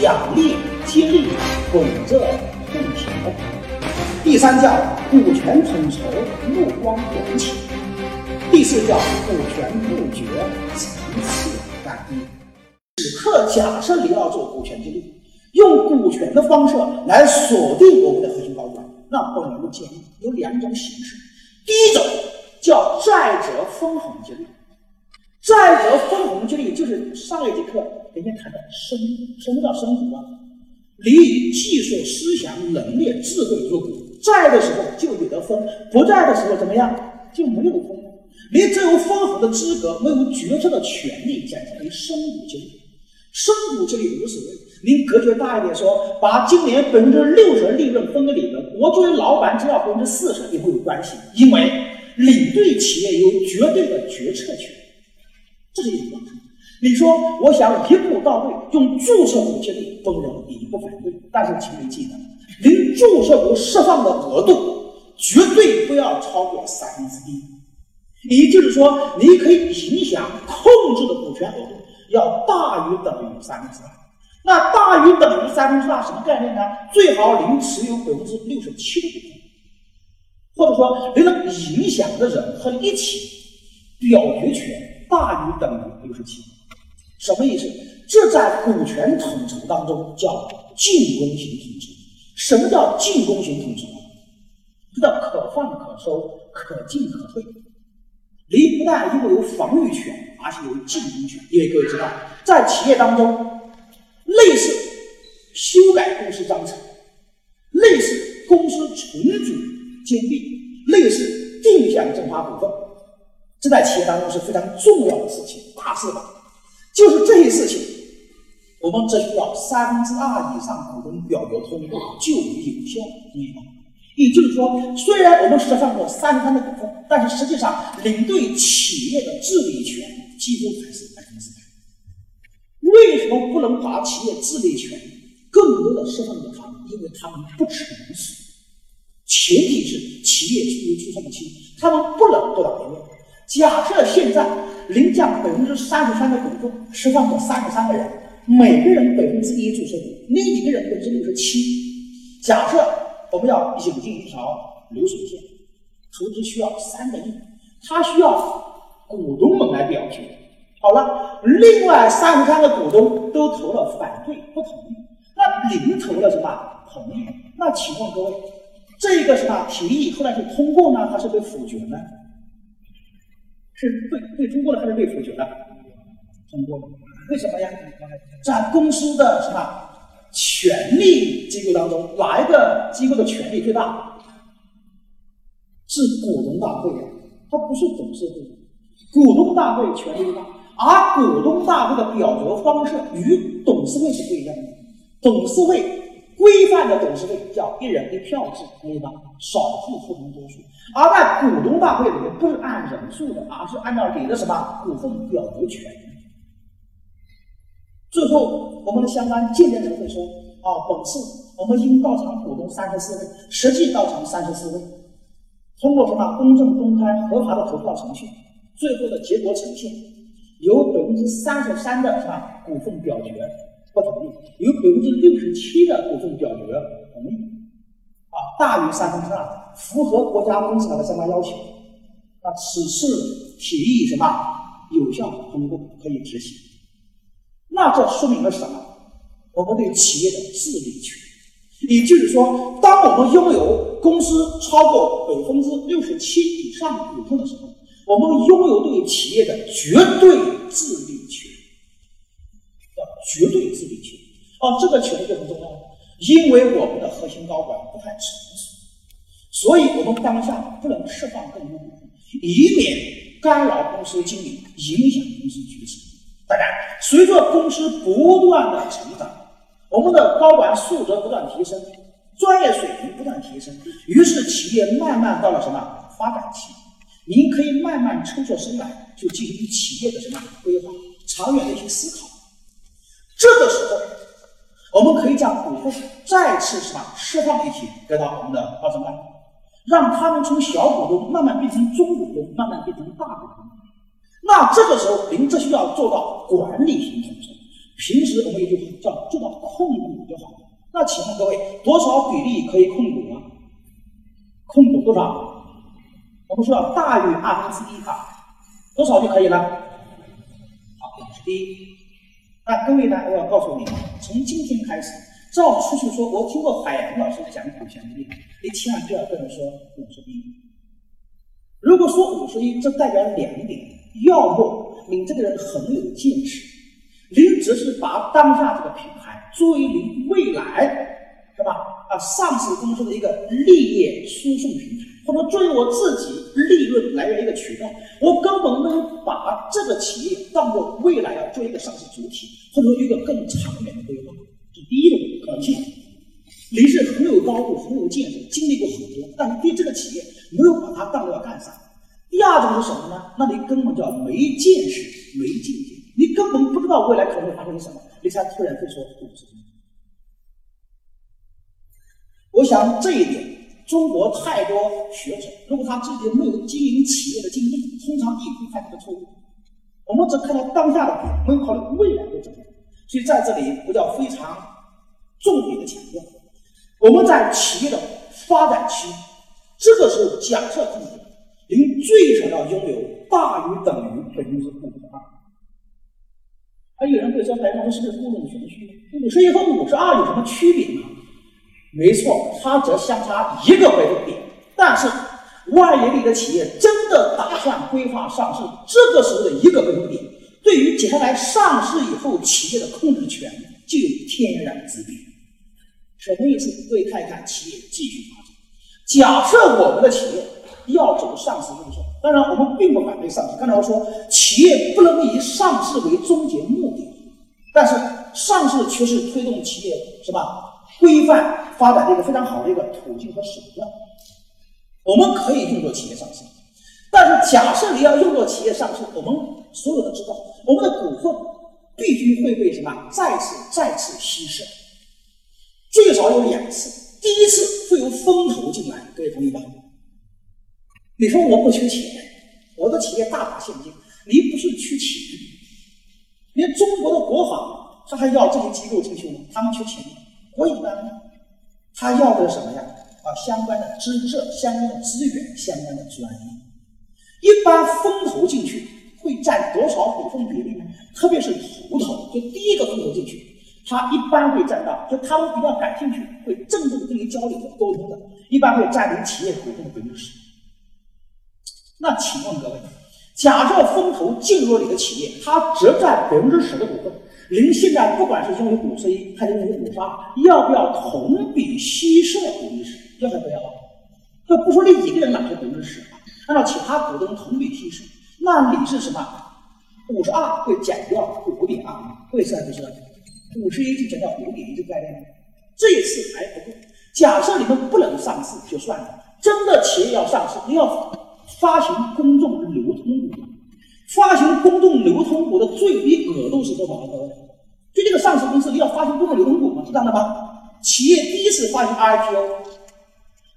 奖励激励，滚着空调；第三叫股权统筹，目光短浅；第四叫股权布局，层次单一。此刻假设你要做股权激励。用股权的方式来锁定我们的核心高管，那我们的建议有两种形式。第一种叫债者分红激励，债这里就是上一节课给你谈的生，什么叫生股啊？你以技术、思想、能力、智慧入股，在的时候就有得分，不在的时候怎么样就没有分。你只有分红的资格，没有决策的权利，简称为生股激励。升股激励无所谓。您格局大一点，说把今年百分之六十利润分给你们，我作为老板只要百分之四十也会有关系，因为领队企业有绝对的决策权，这是一种方式。你说我想一步到位，用注册股激励，本人你不反对，但是请你记得，您注册股释放的额度绝对不要超过三分之一，也就是说，你可以影响控制的股权额度要大于等于三分之二。那大于等于三分之二什么概念呢？最好您持有百分之六十七的股份，或者说您能影响的人和一起表决权大于等于六十七，什么意思？这在股权统筹当中叫进攻型统筹。什么叫进攻型统筹？这叫可放可收，可进可退。你不但拥有防御权，而且有进攻权。因为各位知道，在企业当中。类似修改公司章程，类似公司重组兼并，类似定向增发股份，这在企业当中是非常重要的事情，大事吧？就是这些事情，我们只需要三分之二以上股东表决通过就有效，明白吗？也就是说，虽然我们释放过三分的股份，但是实际上领队企业的治理权几乎还是百分之百。为什么不能把企业治理权更多的释放给他们？因为他们不成熟，前提是企业处于初创期，他们不能多到别人。假设现在您将百分之三十三的股份释放给三十三个人，每个人百分之一注册股，另一个人百分之六十七。假设我们要引进一条流水线，投资需要三个亿，它需要股东们来表决。好了，另外三十三个股东都投了反对，不同意。那您投了什么？同意。那请问各位，这个什么提议后来是通过呢，还是被否决呢？是被被通过的，还是被否决的？通过了。为什么呀？在公司的什么权力机构当中，哪一个机构的权力最大？是股东大会，它不是董事会。股东大会权力最大。而股东大会的表决方式与董事会是不一样的。董事会规范的董事会叫一人一票制，可以吧？少数服从多数。而在股东大会里面，不是按人数的，而是按照你的什么股份表决权。最后，我们的相关鉴定人会说：啊，本次我们应到场股东三十四位，实际到场三十四位，通过什么公正、公开、合法的投票程序，最后的结果呈现。有百分之三十三的是吧股份表决不同意，有百分之六十七的股份表决同意，啊大于三分之二，符合国家公司法的相关要求，那此次提议什么有效通过可以执行。那这说明了什么？我们对企业的治理权，也就是说，当我们拥有公司超过百分之六十七以上股份的时候。我们拥有对企业的绝对治理权，绝对治理权。啊，这个权利就很重要，因为我们的核心高管不太成熟，所以我们当下不能释放更多股份，以免干扰公司经营，影响公司决策。当然，随着公司不断的成长，我们的高管素质不断提升，专业水平不断提升，于是企业慢慢到了什么发展期。您可以慢慢抽出身来，就进行企业的什么规划、长远的一些思考。这个时候，我们可以将股份再次什么释放一些给到我们的二三代，让他们从小股东慢慢变成中股东，慢慢变成大股东。那这个时候，您这需要做到管理型统筹。平时我们有句话叫做到控股就好。那请问各位，多少比例可以控股呢？控股多少？我们说要大于二分之一啊，多少就可以了？好，这是第一。那各位呢？我要告诉你，从今天开始，照出去说，我听过海洋老师讲股权激励，你千万不要跟人说五十一。如果说五十一，这代表两点：要么你这个人很有见识，你只是把当下这个品牌作为你未来是吧？啊，上市公司的一个利益输送平台。或者作为我自己利润来源一个渠道，我根本没有把这个企业当做未来要做一个上市主体，或者说一个更长远的规划。这第一种可能性，你是很有高度、很有见识，经历过很多，但是对这个企业没有把它当做要干啥。第二种是什么呢？那你根本叫没见识、没境界，你根本不知道未来可能会发生什么，你才突然会说股市。我想这一点。中国太多学者，如果他自己没有经营企业的经验，通常也会犯这个错误。我们只看到当下的，没有考虑未来会怎么样。所以在这里，我要非常重点的。强调，我们在企业的发展期，这个时候假设自己，您最少要拥有大于等于百分之五十二。还有人会说，白老师是不是故弄玄虚？五十一和五十二有什么区别呢？没错，它只相差一个百分点。但是，万一你的企业真的打算规划上市，这个时候的一个百分点，对于接下来上市以后企业的控制权就有天壤之别。什么意思？各位看一看，企业继续发展。假设我们的企业要走上市路线，当然我们并不反对上市。刚才我说，企业不能以上市为终结目的，但是上市却是推动企业是吧？规范发展的一个非常好的一个途径和手段，我们可以用作企业上市。但是，假设你要用作企业上市，我们所有的知道，我们的股份必须会被什么再次再次稀释，最少有两次。第一次会有风投进来，各位同意吧？你说我不缺钱，我的企业大把现金，你不是缺钱？连中国的国防他还要这些机构进去吗？他们缺钱吗？国一般呢，他要的是什么呀？啊，相关的知识、相关的资源、相关的专业。一般风投进去会占多少股份比例呢？特别是头头，就第一个风投进去，他一般会占到，就他们比较感兴趣，会郑重跟你交流的、沟通的，一般会占领企业股份的百分之十。那请问各位，假设风投进入了你的企业，他只占百分之十的股份。您现在不管是拥有五十一还是拥有五十二，要不要同比稀释百分之十？要不要？这不说你一个人拿出百分之十，按照其他股东同比稀释，那你是什么？五十二会减掉五点二，为啥不是？五十一就减掉五点一这个概念，这一次还不够。假设你们不能上市就算了，真的企业要上市，你要发行公众。发行公众流通股的最低额度是多少？各位，就这个上市公司，你要发行公众流通股吗？是这样的吧？企业第一次发行 IPO，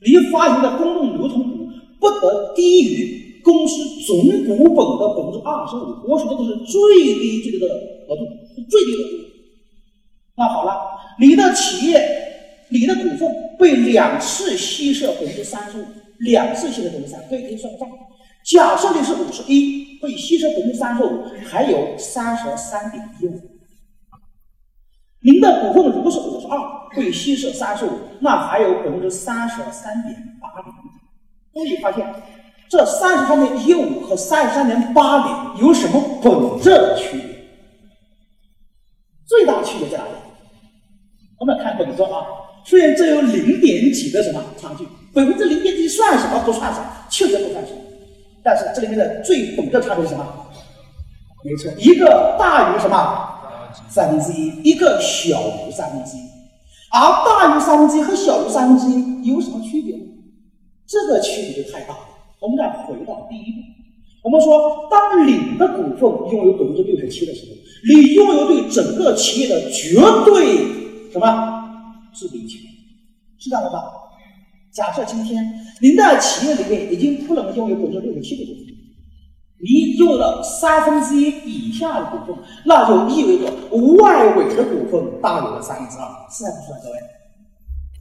你发行的公众流通股不得低于公司总股本的百分之二十五。我说的都是最低最低的额度，最低额度。那好了，你的企业，你的股份被两次稀释百分之三十五，两次稀释百分之三，可以可以算账。假设你是五十一，会稀释百分之三十五，还有三十三点一五。您的股份如果是五十二，会稀释三十五，那还有百分之三十三点八零。注意发现，这三十三点一五和三十三点八零有什么本质的区别？最大的区别在哪里？我们看本质啊，虽然这有零点几的什么差距，百分之零点几算什么？不算什么，确实不算什么。但是这里面的最本质差别是什么？没错，一个大于什么三分之一，一个小于三分之一。而大于三分之一和小于三分之一有什么区别呢？这个区别就太大了。我们再回到第一步，我们说，当你的股份拥有百分之六十七的时候，你拥有对整个企业的绝对什么治理权，知道了吧？假设今天您在企业里面已经不能拥有百分之六十七的股份，你拥有了三分之一以下的股份，那就意味着外围的股份大于了三分之二，是还是不是啊？各位，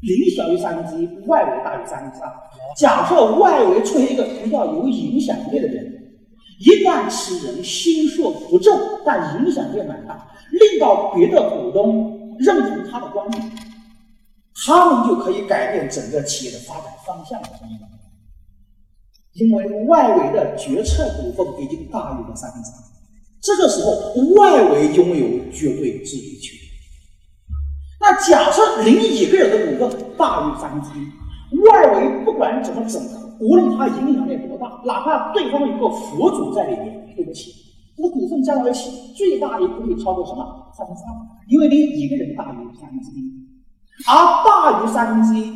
零小于三分之一，外围大于三分之二。假设外围出现一个比较有影响力的人，一旦此人心术不正，但影响力蛮大，令到别的股东认同他的观点。他们就可以改变整个企业的发展方向了，因为外围的决策股份已经大于了三分之二，这个时候外围拥有绝对自主权。那假设另一个人的股份大于三分之一，外围不管怎么整合，无论他影响力多大，哪怕对方有个佛祖在里面，对不起，这个股份加在一起，最大也不会超过什么三分之二，因为你一个人大于三分之一。而大于三分之一，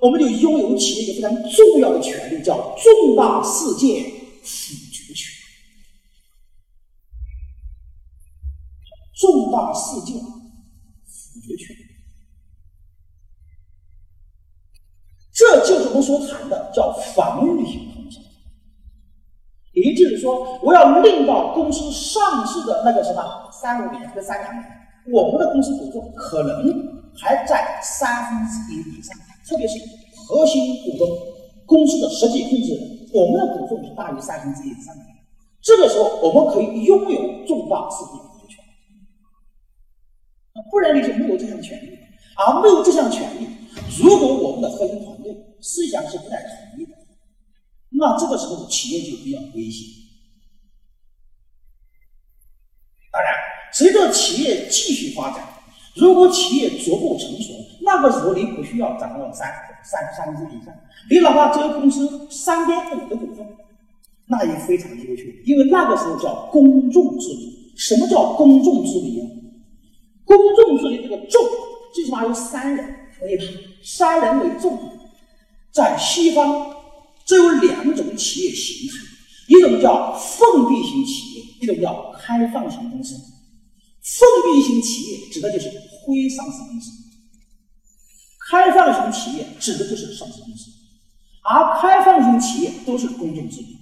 我们就拥有企业一个非常重要的权利，叫重大事件否决权。重大事件否决权，这就是我们所谈的叫防御性通知。也就是说，我要令到公司上市的那个什么三五年和三两年，我们的公司股份可能。还在三分之一以上，特别是核心股东公司的实际控制人，我们的股份是大于三分之一以上的。这个时候，我们可以拥有重大事件否决权，不然你是没有这项权利。而没有这项权利，如果我们的核心团队思想是不太统一的，那这个时候企业就比较危险。当然，随着企业继续发展。如果企业逐步成熟，那个时候你不需要掌握三三三分之一以上，你哪怕只有公司三点五的股份，那也非常优秀，因为那个时候叫公众治理。什么叫公众治理啊？公众治理这个众最起码有三人，可以吧？三人为众，在西方只有两种企业形态，一种叫封闭型企业，一种叫开放型公司。封闭型企业指的就是非上市公司，开放型企业指的就是上市公司，而开放型企业都是公众治理。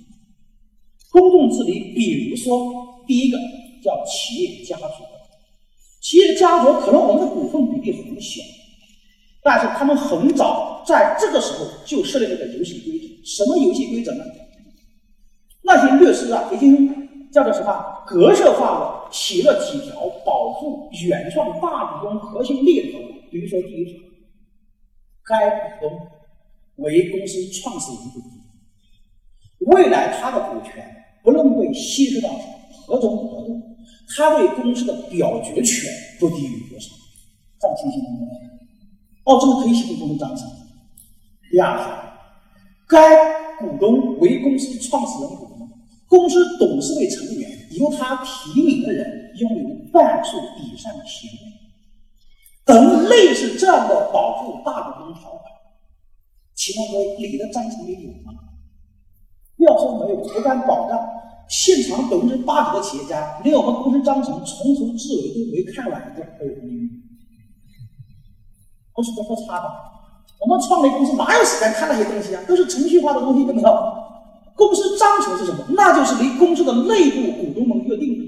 公众治理，比如说第一个叫企业家族，企业家族可能我们的股份比例很小，但是他们很早在这个时候就设立了个游戏规则，什么游戏规则呢？那些律师啊，已经。叫做什么？格式化的写了几条保护原创大股东核心利益的比如说，第一条，该股东为公司创始人股东，未来他的股权不论被稀释到何种额度，他对公司的表决权不低于多少？这样清晰吗？哦，这个可以写进公司章程。第二条，该股东为公司创始人股东。公司董事会成员由他提名的人拥有半数以上的席位，等类似这样的保护大股东条款，请问各位，你的章程里有吗？不要说没有，我敢保证，现场百分之八十的企业家连我们公司章程从头至尾都没看完的都有秘密。公司不差吧？我们创立公司哪有时间看那些东西啊？都是程序化的东西，有没有？公司章程是什么？那就是你公司的内部股东们约定的，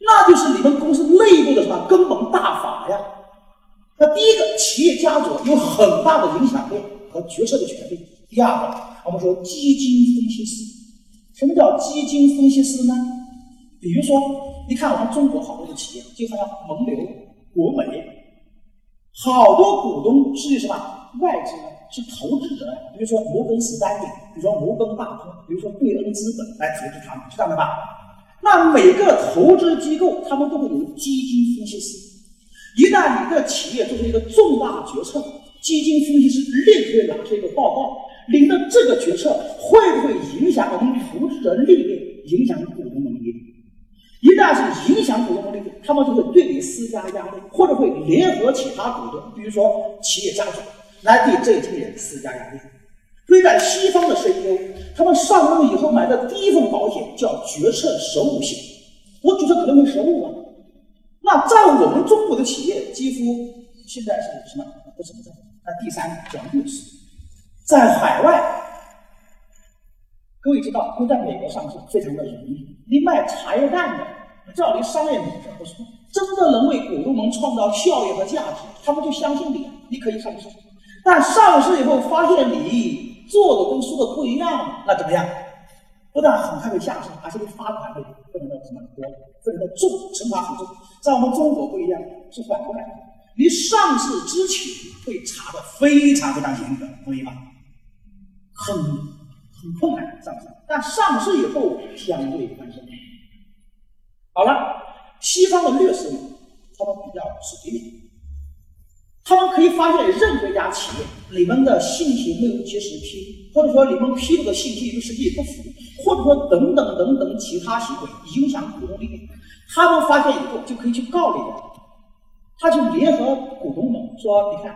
那就是你们公司内部的什么根本大法呀？那第一个，企业家族有很大的影响力和决策的权利。第二个，我们说基金分析师，什么叫基金分析师呢？比如说，你看我们中国好多的企业，就像蒙牛、国美，好多股东是什么外资？是投资者，比如说摩根士丹利，比如说摩根大通，比如说贝恩资本来投资他们，知道了吧？那每个投资机构他们都会有基金分析师。一旦你的企业做出一个重大决策，基金分析师立刻拿出一个报告，您的这个决策会不会影响我们投资者利益，影响股东的利益？一旦是影响股东的利益，他们就会对你施加压力，或者会联合其他股东，比如说企业家族。来给这群人施加压力，所以在西方的 CEO，他们上路以后买的第一份保险叫决策实务险。我决策可能会失误啊。那在我们中国的企业，几乎现在是什么不存在？那第三讲故事，在海外，各位知道，都在美国上市非常的容易。你卖茶叶蛋的，只要你商业模式不错，真的能为股东们创造效益和价值，他们就相信你，你可以上市。但上市以后发现你做的跟说的不一样，那怎么样？不但很快被下市，而且被罚款会非常的什么多，非常的重，惩罚很重。在我们中国不一样，是反过来，你上市之前会查的非常非常严格，同意吗？很很困难上市，但上市以后相对宽松。好了，西方的律师呢，他们比较随便。他们可以发现任何一家企业，你们的信息没有及时披露，或者说你们披露的信息与实际不符，或者说等等等等其他行为影响股东利益，他们发现以后就可以去告你们。他就联合股东们说：“你看，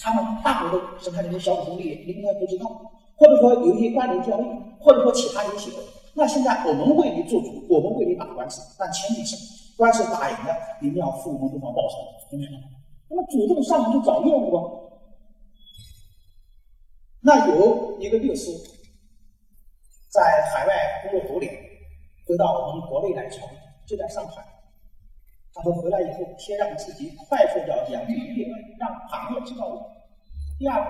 他们大股东是看你们小股东利益，你应该不知道，或者说有一些关联交易，或者说其他一些行为。那现在我们为你做主，我们为你打官司，但前提是官司打赢了，你们要付我们多少报酬，明白吗？”那么主动上门去找业务啊？那有一个律师在海外工作多年，回到我们国内来创业，就在上海。他说回来以后，先让自己快速的养育业外，让行业知道我。第二，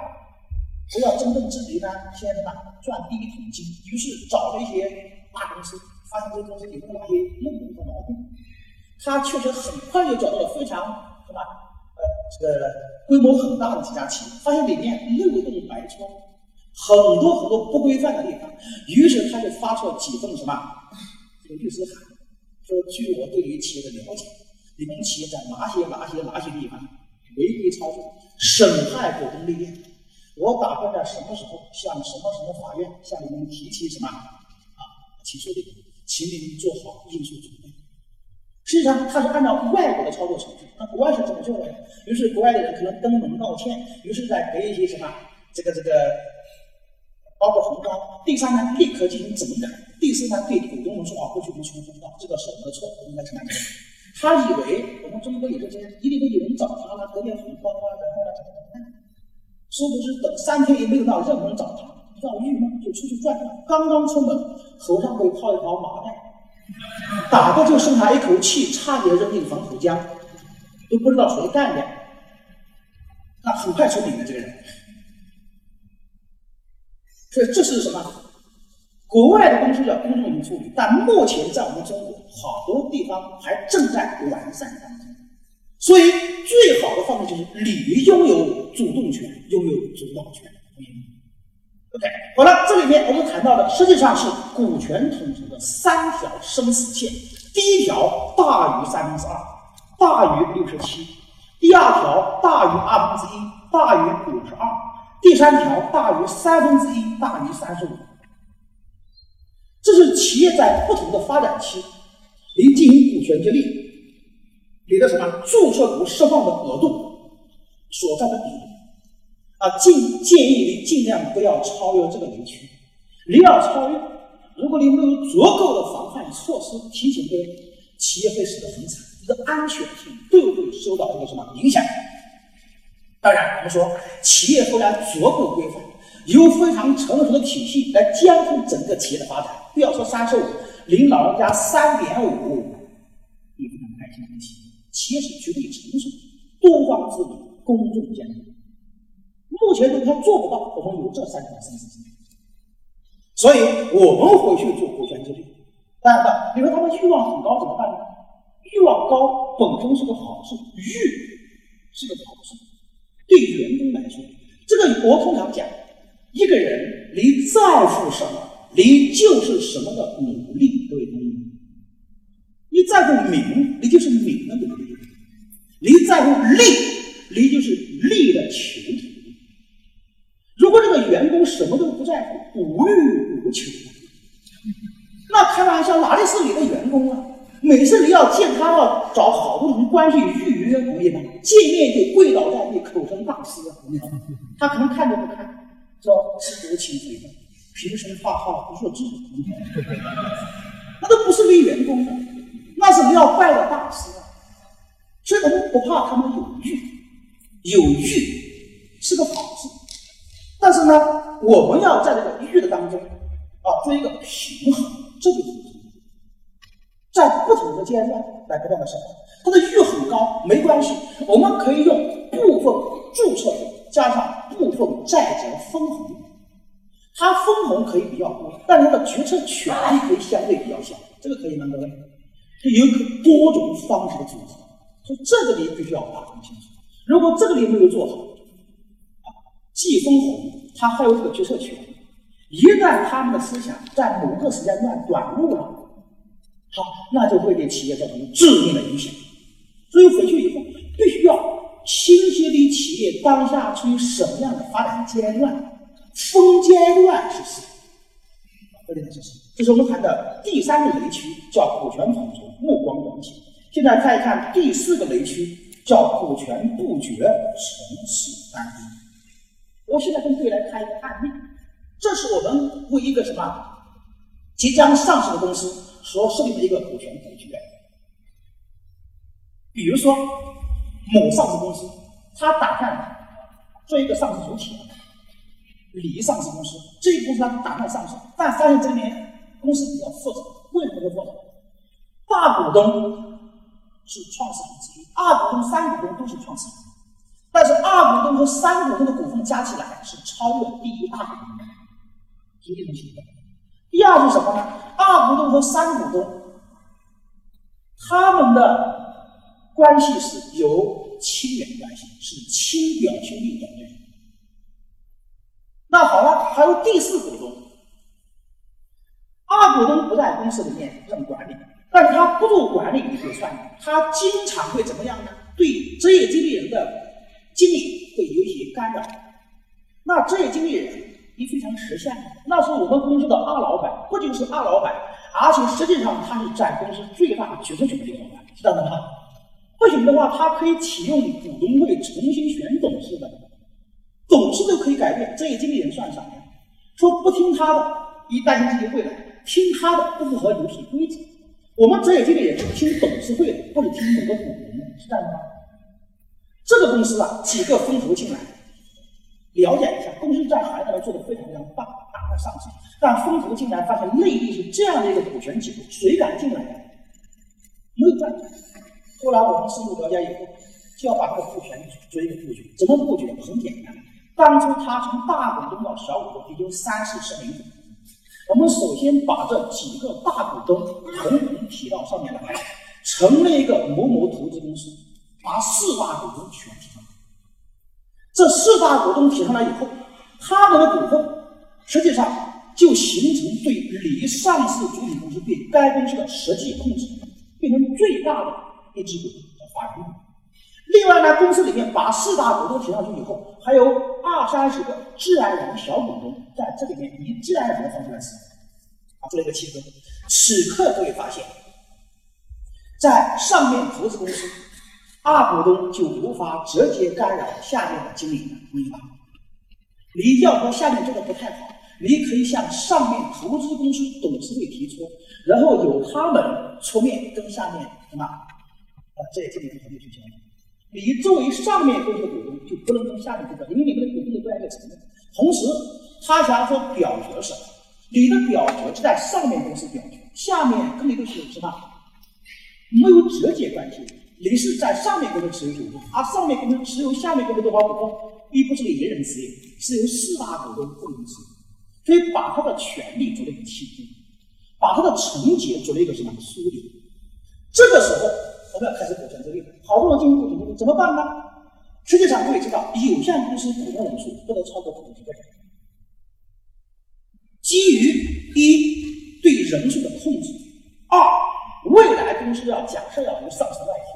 不要真正自己呢，先什么赚第一桶金。于是找了一些大公司，发现这些公司里有哪些漏洞和毛病。他确实很快就找到了非常什么。这个规模很大的几家企业，发现里面漏洞百出，很多很多不规范的地方，于是他就发出了几份什么这个律师函，说据我对于企业的了解，你们企业在哪些哪些哪些地方违规操作，损害股东利益，我打算在什么时候向什么什么法院向你们提起什么？啊起诉令，请你们做好应诉准备。实际上，他是按照外国的操作程序，那国外是怎么做的？于是国外的人可能登门道歉，于是再给一些什么这个这个包括红包。第三呢，立刻进行整改。第四呢，对股东们说啊，过去我们什么不知道，这个是我们的错，我们应该承担责任。他以为我们中国也是这样，一定会有人找他了，得点红包啊，然后呢怎么怎么样？殊不知等三天也没有到任何人找他，要郁闷就出去转转，刚刚出门头上会套一条麻袋。打的就剩他一口气，差点扔进防口江，都不知道谁干的。那很快出名的这个人，所以这是什么？国外的公司要公正去处理，但目前在我们中国好多地方还正在完善当中。所以最好的方式就是你拥有主动权，拥有主导权。OK，好了，这里面我们谈到的实际上是股权统筹的三条生死线。第一条大于三分之二，大于六十七；第二条大于二分之一，大于五十二；第三条大于三分之一，大于三十五。这是企业在不同的发展期，你进行股权激励，你的什么注册股释放的额度所占的比例。啊，尽建议您尽量不要超越这个雷区。你要超越，如果你没有足够的防范措施，提醒各位，企业会死得很惨，你的安全性都会受到一个什么影响？当然，我们说企业虽然足够规范，有非常成熟的体系来监控整个企业的发展。不要说三十五，领老人家三点五，你非常开心的企业。企业是绝对成熟，多方资源，公众监督。目前呢，他做不到，我们有这三条生死线，所以我们回去做股权激励。当然了，你说他们欲望很高怎么办呢？欲望高本身是个好事，欲是个好事。对员工来说，这个我通常讲，一个人你在乎什么，你就是什么的努力。各位同学你在乎名，你就是名的努力；你在乎利，你就是利的求。如果这个员工什么都不在乎，无欲无求，那开玩笑，哪里是你的员工啊？每次你要见他，要找好多人关系预约，同意吗？见面就跪倒在地，口称大师啊，他可能看都不看，说知足轻肥的，平生发号不说字，那都不是你员工的，那是你要拜的大师啊。所以我们不怕他们有欲，有欲是个好事，但是呢，我们要在这个誉的当中啊做一个平衡，这就很重要。在不同的阶段来不断的升华。它的誉很高没关系，我们可以用部分注册加上部分债者分红，它分红可以比较多，但是它的决策权利可以相对比较小，这个可以吗，各位？它有多种方式的组合，所以这个你必须要把控清楚。如果这个你没有做好，既分红，它还有这个决策权，一旦他们的思想在某个时间段短路了，好，那就会给企业造成致命的影响。所以回去以后，必须要清晰的企业当下处于什么样的发展阶段，分阶段是什么？这里是什这是我们谈的第三个雷区，叫股权统筹、目光短浅。现在再看第四个雷区，叫股权布局、层次单一。我现在跟各位来看一个案例，这是我们为一个什么即将上市的公司所设立的一个股权布局。比如说，某上市公司，他打算做一个上市主体，离上市公司，这个公司他打算上市，但发现这里面公司比较复杂，为什么会复杂？大股东是创始人之一，二股东、三股东都是创始人，但是二股东和三股东的股份加起来是超过第一大股东的，是这种情况。第二是什么呢？二股东和三股东，他们的关系是由亲缘关系，是亲表兄弟等人。那好了，还有第四股东，二股东不在公司里面任管理，但他不做管理也算，他经常会怎么样呢？对职业经理人的经理会有一些干扰。那职业经理人也非常识相，那是我们公司的二老板，不仅是二老板，而且实际上他是占公司最大决策权的一个老板，知道吗？不行的话，他可以启用股东会重新选董事的，董事都可以改变，职业经理人算啥呀？说不听他的，一担心自己未来；听他的，不符合游戏规则。我们职业经理人是听董事会的，不是听某个股东的，是这样吗？这个公司啊，几个风投进来，了解一下，公司在海外做的非常非常棒，大的上市，但风投进来发现内地是这样的一个股权结构，谁敢进来？没有办法。后来我们深入了解以后，就要把这个股权做一个布局。怎么布局？很简单。当初他从大股东到小股东，也就三四十名。我们首先把这几个大股东统统提到上面来，成立一个某某投资公司，把四大股东全提上来。这四大股东提上来以后，他们的股份实际上就形成对离上市主体公司对该公司的实际控制，变成最大的。一支股叫法人股，另外呢，公司里面把四大股东提上去以后，还有二三十个自然人小股东在这里面以自然人的方式来使用，啊，做了一个切割。此刻各位发现，在上面投资公司，大股东就无法直接干扰下面的经理人，同意吧？你要说下面做的不太好，你可以向上面投资公司董事会提出，然后由他们出面跟下面什么？啊，这也经理人团队去交易。你作为上面公司股东，就不能跟下面这个，因为你们的股东都不在一个层面。同时，他想要说表决什么？你的表决是在上面公司表决，下面跟你都是什么？没有直接关系。你是在上面公司持有股份，而上面公司持有下面公司多少股份，并不是你一人持有，是由四大股东共同持有。所以把他的权利做了一个切割，把他的承结做了一个什么梳理？这个时候。我们要开始股权激励，好多人进行股权激励怎么办呢？实际上，各位知道，有限公司股东人数不能超过五十个人。基于一对人数的控制，二未来公司要假设要有上市那一天，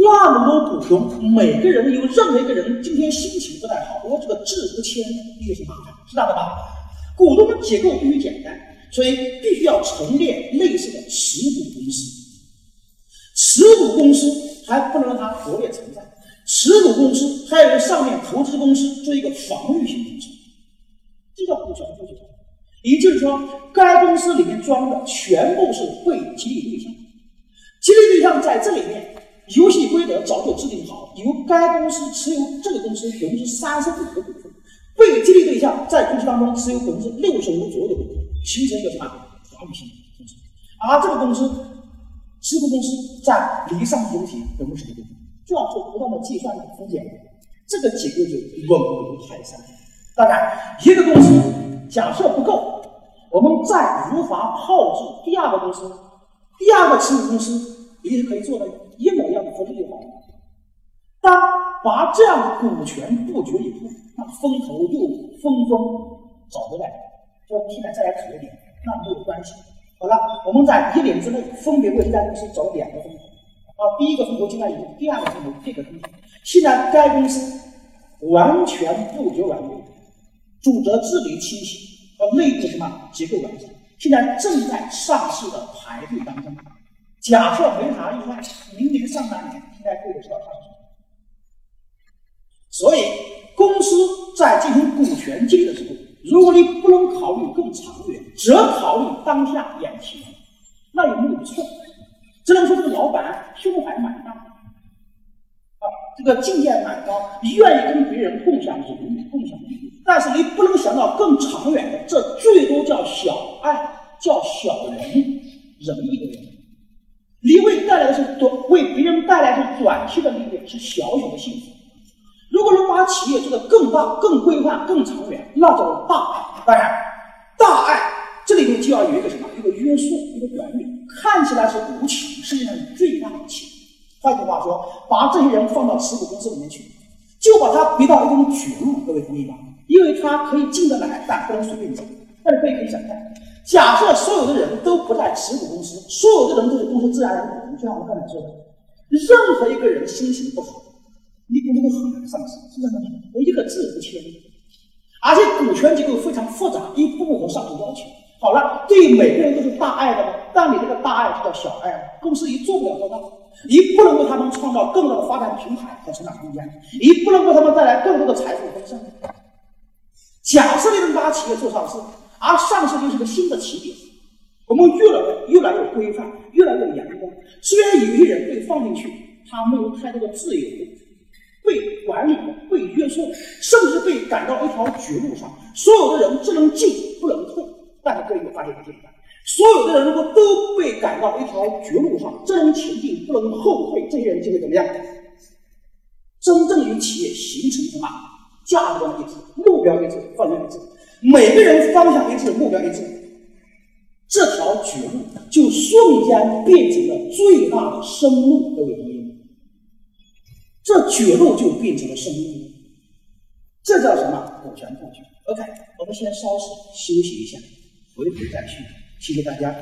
那么多股东，每个人有任何一个人今天心情不太好，我这个字不签就是麻烦，知道的吧？股东的结构必须简单，所以必须要成立类似的持股公司。持股公司还不能让它活跃存在，持股公司还要由上面投资公司做一个防御性工程，这叫股权布局。也就是说，该公司里面装的全部是被激励对象，激励对象在这里面游戏规则早就制定好，由该公司持有这个公司百分之三十五的股份，被激励对象在公司当中持有百分之六十五左右的股份，形成一个什么法律性公司，而这个公司持股公司占离上主体百分之十的股份，这样做不断的计算这个风险，这个结构就稳如泰山。当然，一个公司假设不够，我们再如法炮制第二个公司，第二个持股公司也是可以做的。一模一样的复制就好。当把这样股权布局以后，那风头又风风找回来，说现在再来考虑点，那没有关系。好了，我们在一年之内分别为这家公司找两个风头，啊，第一个风头进来以后，第二个风头这个风头。现在该公司完全布局完毕，组织治理清晰，和内部什么结构完善，现在正在上市的排队当中。假设没啥意外，明年上半年应该可以知道上市。所以，公司在进行股权激励的时候，如果你不能考虑更长远，只考虑当下眼前，那有没有错？只能说这个老板胸怀蛮大，啊，这个境界蛮高，愿意跟别人共享荣誉、共享利益，但是你不能想到更长远的，这最多叫小爱，叫小人，仁义的人。你为带来的是短，为别人带来的是短期的利益，是小小的幸福。如果能把企业做得更大、更规范、更长远，那叫大爱。当然，大爱这里面就要有一个什么？一个约束，一个管理。看起来是无情，实际上是最大的情。换句话说，把这些人放到持股公司里面去，就把他逼到一种绝路。各位同意吗？因为他可以进得来，但不能随便走。但是可以可以想象。假设所有的人都不在持股公司，所有的人都是公司自然人股，就像我刚才说的，任何一个人心情不好，你公司都很难上市，是不是？我一个字不签，而且股权结构非常复杂，一不符合上市要求。好了，对每个人都是大爱的？但你这个大爱就叫小爱了。公司一做不了多大，你不能为他们创造更多的发展平台和成长空间，你不能为他们带来更多的财富丰盛。假设你能把企业做上市。而上市就是个新的起点，我们越来越来越规范，越来越阳光。虽然有些人被放进去，他没有太多的自由，被管理、被约束，甚至被赶到一条绝路上。所有的人只能进不能退，但是各位发现一点：所有的人如果都被赶到一条绝路上，只能前进不能后退，这些人就会怎么样？真正与企业形成什么价值观一致、目标一致、方向一致。每个人方向一致，目标一致，这条绝路就瞬间变成了最大的生路。各位朋友，这绝路就变成了生路，这叫什么？股权布局。OK，我们先稍事休息一下，回头再续。谢谢大家。